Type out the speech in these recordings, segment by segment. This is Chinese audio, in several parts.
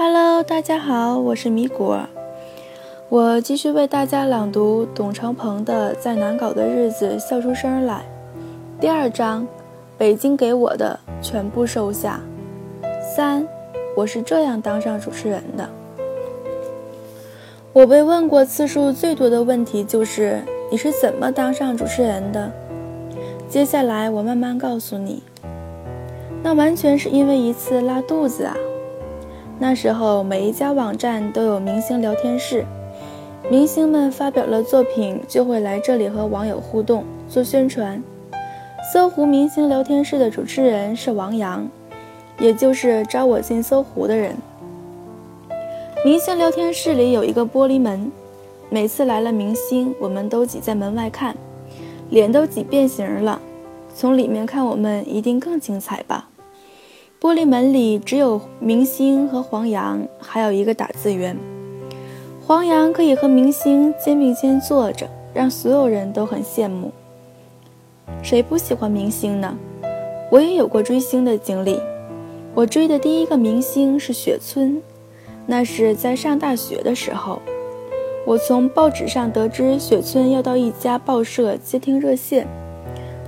Hello，大家好，我是米果。我继续为大家朗读董成鹏的《在难搞的日子笑出声来》第二章：北京给我的全部收下。三，我是这样当上主持人的。我被问过次数最多的问题就是：“你是怎么当上主持人的？”接下来我慢慢告诉你。那完全是因为一次拉肚子啊！那时候每一家网站都有明星聊天室，明星们发表了作品就会来这里和网友互动做宣传。搜狐明星聊天室的主持人是王阳，也就是招我进搜狐的人。明星聊天室里有一个玻璃门，每次来了明星，我们都挤在门外看，脸都挤变形了。从里面看我们一定更精彩吧？玻璃门里只有明星和黄洋，还有一个打字员。黄洋可以和明星肩并肩坐着，让所有人都很羡慕。谁不喜欢明星呢？我也有过追星的经历。我追的第一个明星是雪村，那是在上大学的时候。我从报纸上得知雪村要到一家报社接听热线。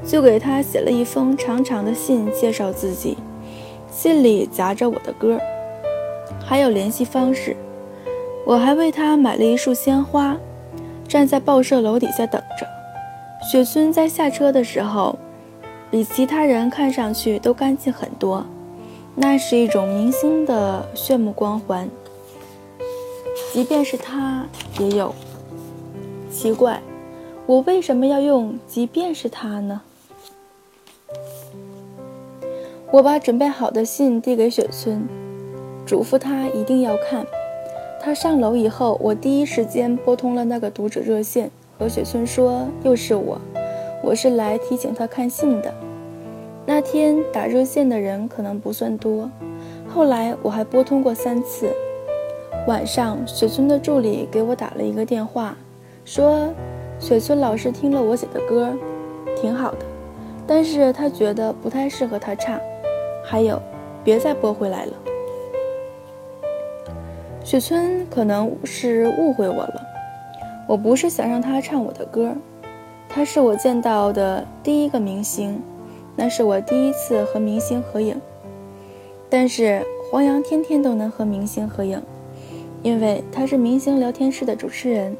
就给他写了一封长长的信，介绍自己，信里夹着我的歌，还有联系方式。我还为他买了一束鲜花，站在报社楼底下等着。雪村在下车的时候，比其他人看上去都干净很多，那是一种明星的炫目光环。即便是他也有。奇怪，我为什么要用“即便是他”呢？我把准备好的信递给雪村，嘱咐他一定要看。他上楼以后，我第一时间拨通了那个读者热线，和雪村说：“又是我，我是来提醒他看信的。”那天打热线的人可能不算多，后来我还拨通过三次。晚上，雪村的助理给我打了一个电话，说雪村老师听了我写的歌，挺好的，但是他觉得不太适合他唱。还有，别再拨回来了。雪村可能是误会我了，我不是想让他唱我的歌，他是我见到的第一个明星，那是我第一次和明星合影。但是黄洋天天都能和明星合影，因为他是明星聊天室的主持人。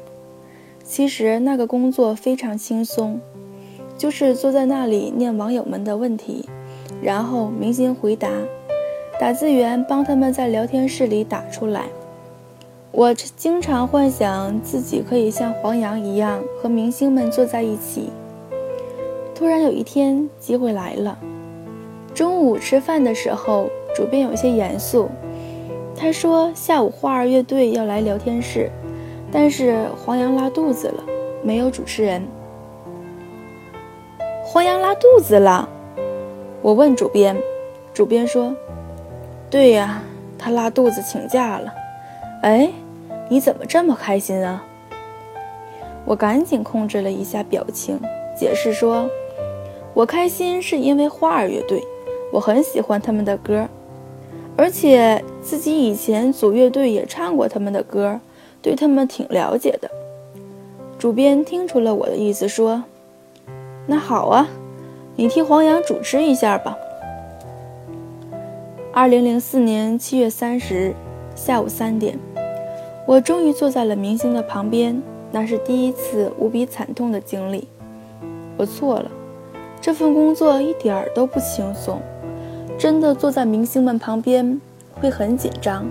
其实那个工作非常轻松，就是坐在那里念网友们的问题。然后明星回答，打字员帮他们在聊天室里打出来。我经常幻想自己可以像黄洋一样和明星们坐在一起。突然有一天，机会来了。中午吃饭的时候，主编有些严肃，他说下午花儿乐队要来聊天室，但是黄洋拉肚子了，没有主持人。黄洋拉肚子了。我问主编，主编说：“对呀，他拉肚子请假了。”哎，你怎么这么开心啊？我赶紧控制了一下表情，解释说：“我开心是因为花儿乐队，我很喜欢他们的歌，而且自己以前组乐队也唱过他们的歌，对他们挺了解的。”主编听出了我的意思，说：“那好啊。”你替黄洋主持一下吧。二零零四年七月三十日下午三点，我终于坐在了明星的旁边，那是第一次无比惨痛的经历。我错了，这份工作一点儿都不轻松，真的坐在明星们旁边会很紧张，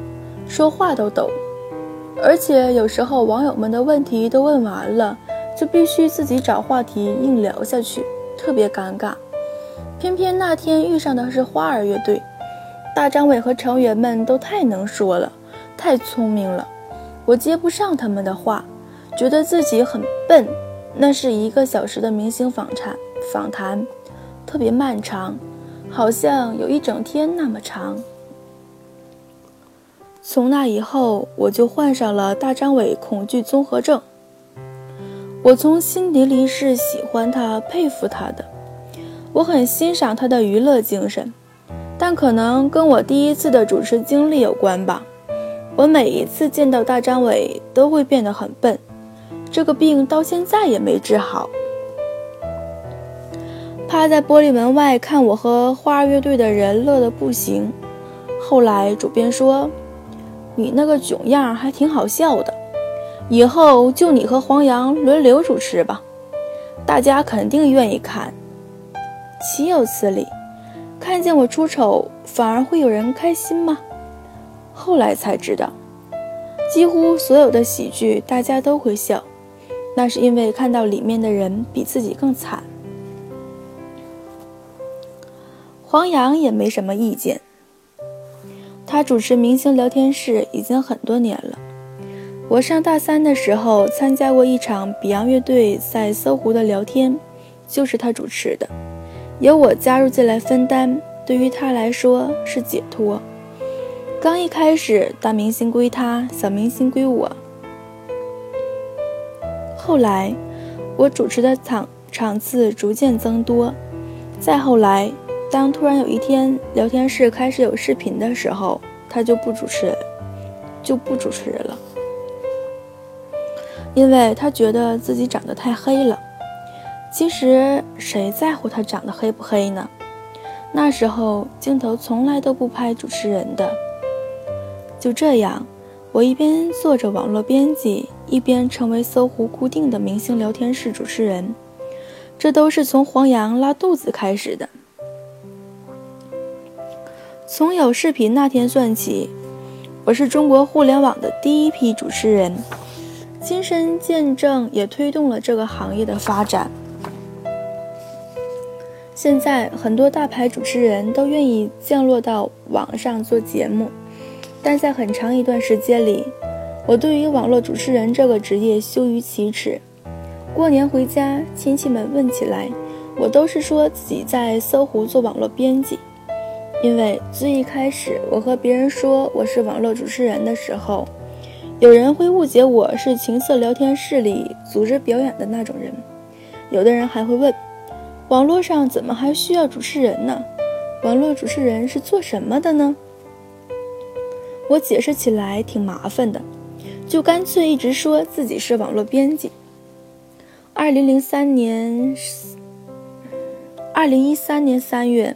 说话都抖，而且有时候网友们的问题都问完了，就必须自己找话题硬聊下去。特别尴尬，偏偏那天遇上的是花儿乐队，大张伟和成员们都太能说了，太聪明了，我接不上他们的话，觉得自己很笨。那是一个小时的明星访谈，访谈特别漫长，好像有一整天那么长。从那以后，我就患上了大张伟恐惧综合症。我从心底里是喜欢他、佩服他的，我很欣赏他的娱乐精神，但可能跟我第一次的主持经历有关吧。我每一次见到大张伟都会变得很笨，这个病到现在也没治好。趴在玻璃门外看我和花儿乐队的人乐得不行。后来主编说：“你那个囧样还挺好笑的，以后就你和黄洋轮流主持吧，大家肯定愿意看。”岂有此理！看见我出丑，反而会有人开心吗？后来才知道，几乎所有的喜剧大家都会笑，那是因为看到里面的人比自己更惨。黄洋也没什么意见，他主持明星聊天室已经很多年了。我上大三的时候参加过一场 Beyond 乐队在搜狐的聊天，就是他主持的。由我加入进来分担，对于他来说是解脱。刚一开始，大明星归他，小明星归我。后来，我主持的场场次逐渐增多。再后来，当突然有一天聊天室开始有视频的时候，他就不主持，就不主持了，因为他觉得自己长得太黑了。其实谁在乎他长得黑不黑呢？那时候镜头从来都不拍主持人的。就这样，我一边做着网络编辑，一边成为搜狐固定的明星聊天室主持人。这都是从黄洋拉肚子开始的。从有视频那天算起，我是中国互联网的第一批主持人，亲身见证也推动了这个行业的发展。现在很多大牌主持人都愿意降落到网上做节目，但在很长一段时间里，我对于网络主持人这个职业羞于启齿。过年回家，亲戚们问起来，我都是说自己在搜狐做网络编辑。因为最一开始我和别人说我是网络主持人的时候，有人会误解我是情色聊天室里组织表演的那种人，有的人还会问。网络上怎么还需要主持人呢？网络主持人是做什么的呢？我解释起来挺麻烦的，就干脆一直说自己是网络编辑。二零零三年，二零一三年三月，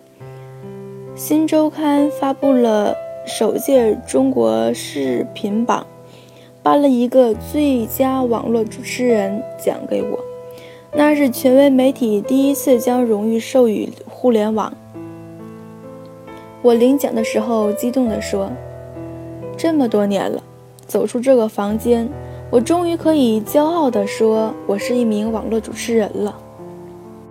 《新周刊》发布了首届中国视频榜，颁了一个最佳网络主持人奖给我。那是权威媒体第一次将荣誉授予互联网。我领奖的时候激动地说：“这么多年了，走出这个房间，我终于可以骄傲地说，我是一名网络主持人了。”